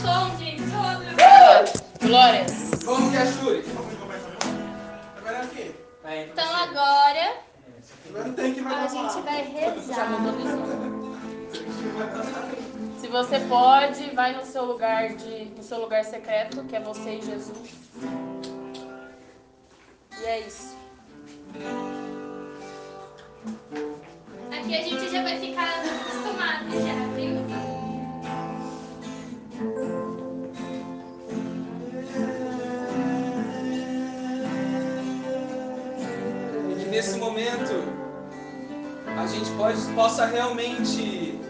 som, gente. Oh, Glória. Como que é, Shuri? Agora é aqui. Então agora Agora tem que vai a gente vai rezar. de. Se você pode, vai no seu lugar de, no seu lugar secreto, que é você e Jesus. E é isso. Aqui a gente já vai ficar acostumado já, nesse momento a gente pode, possa realmente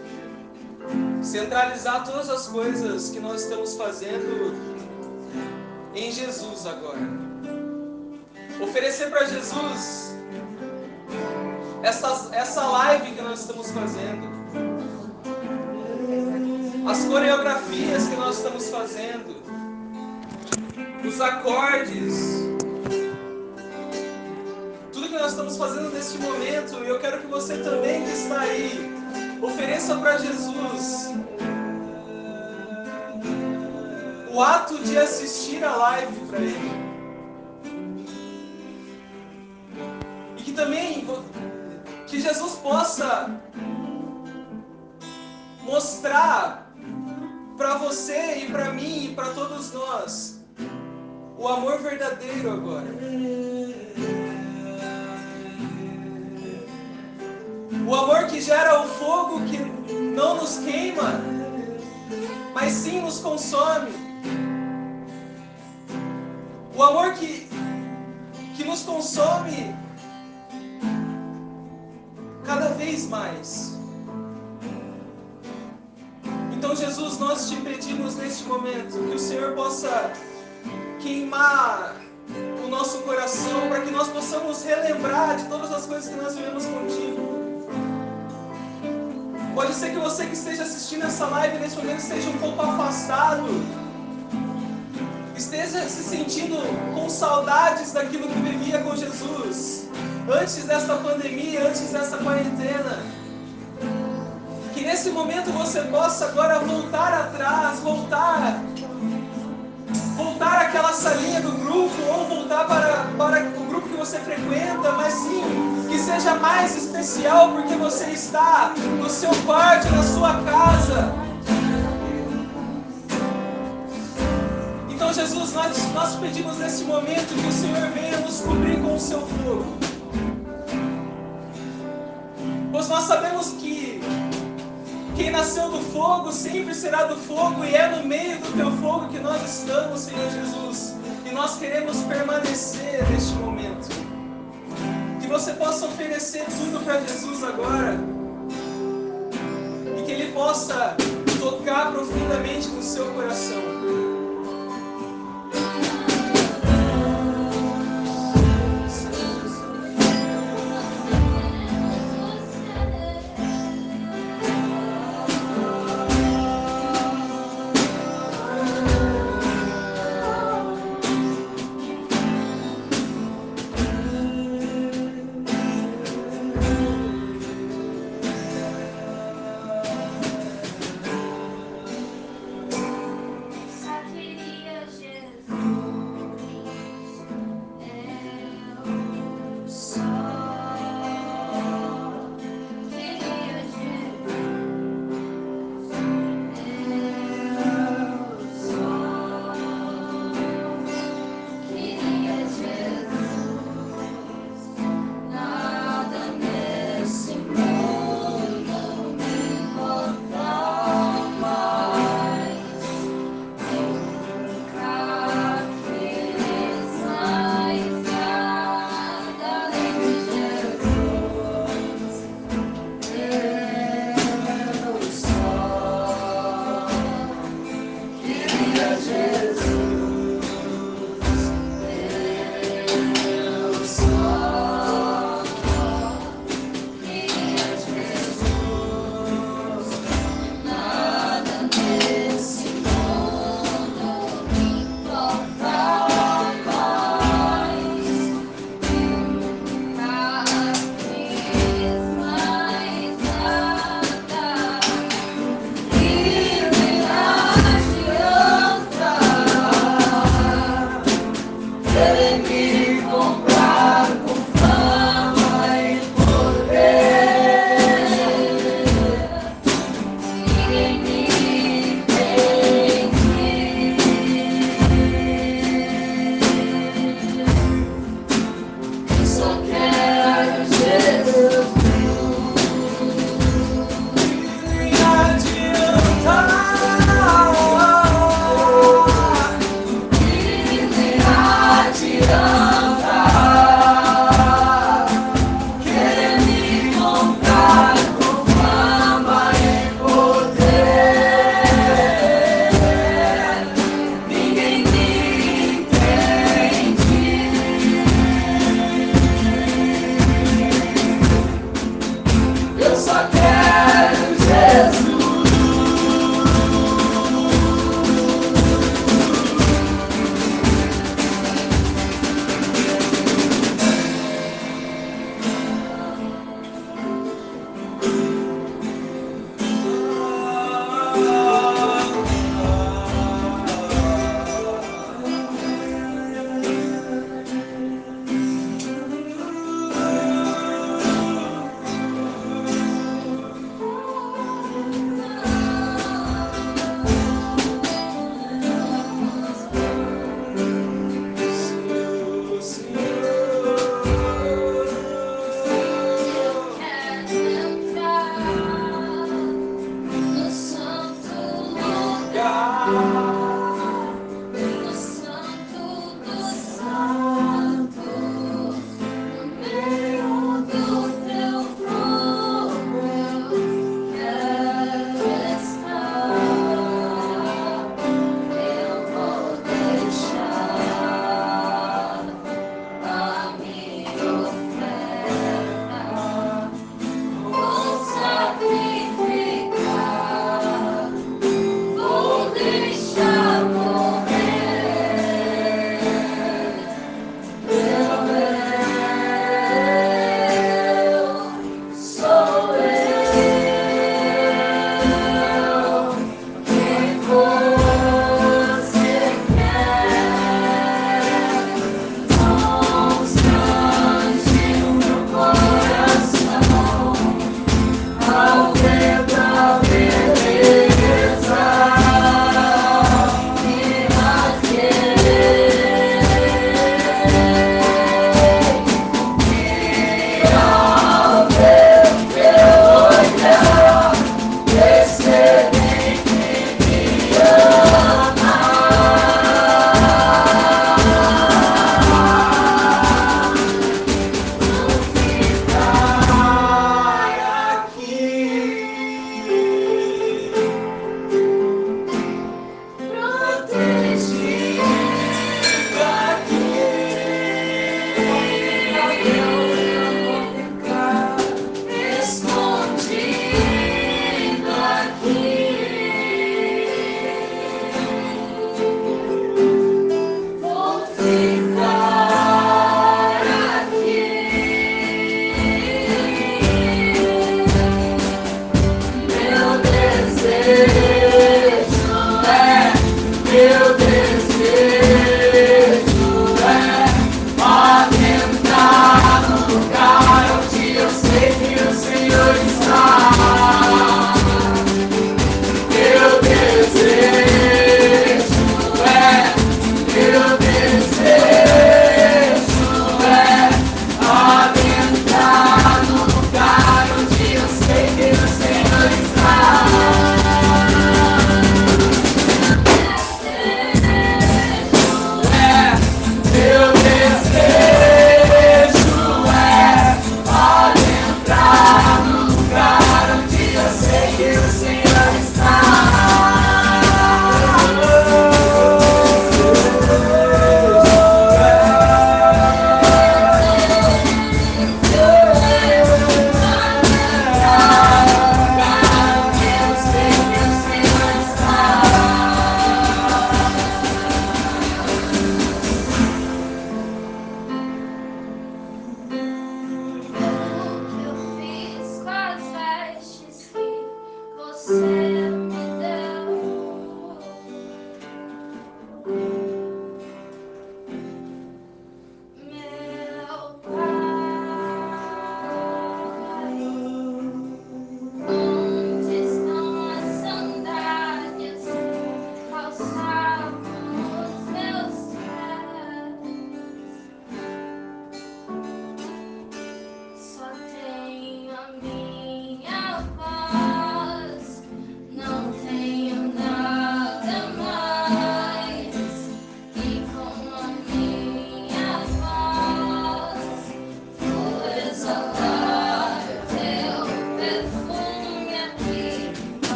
centralizar todas as coisas que nós estamos fazendo em Jesus agora. Oferecer para Jesus essa, essa live que nós estamos fazendo, as coreografias que nós estamos fazendo, os acordes, estamos fazendo neste momento, e eu quero que você também que está aí, ofereça para Jesus o ato de assistir a live para Ele. E que também que Jesus possa mostrar para você e para mim e para todos nós o amor verdadeiro agora. O amor que gera o fogo que não nos queima, mas sim nos consome. O amor que, que nos consome cada vez mais. Então, Jesus, nós te pedimos neste momento que o Senhor possa queimar o nosso coração para que nós possamos relembrar de todas as coisas que nós vivemos contigo. Pode ser que você que esteja assistindo essa live nesse momento esteja um pouco afastado, esteja se sentindo com saudades daquilo que vivia com Jesus, antes desta pandemia, antes dessa quarentena. Que nesse momento você possa agora voltar atrás, voltar voltar àquela salinha do grupo ou voltar para, para o grupo que você frequenta, mas sim que seja mais especial porque você está no seu quarto, na sua casa. Então, Jesus, nós, nós pedimos nesse momento que o Senhor venha nos cobrir com o seu fogo. Pois nós sabemos que quem nasceu do fogo sempre será do fogo, e é no meio do teu fogo que nós estamos, Senhor Jesus. E nós queremos permanecer neste momento. Você possa oferecer tudo para Jesus agora. E que Ele possa tocar profundamente no seu coração.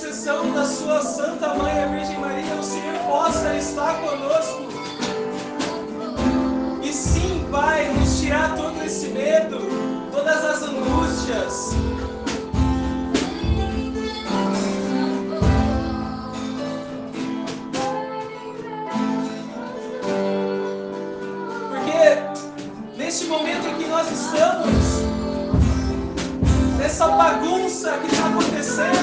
intercessão da sua Santa Mãe, a Virgem Maria, o Senhor possa estar conosco. E sim, Pai, nos tirar todo esse medo, todas as angústias. Porque neste momento em que nós estamos, nessa bagunça que está acontecendo,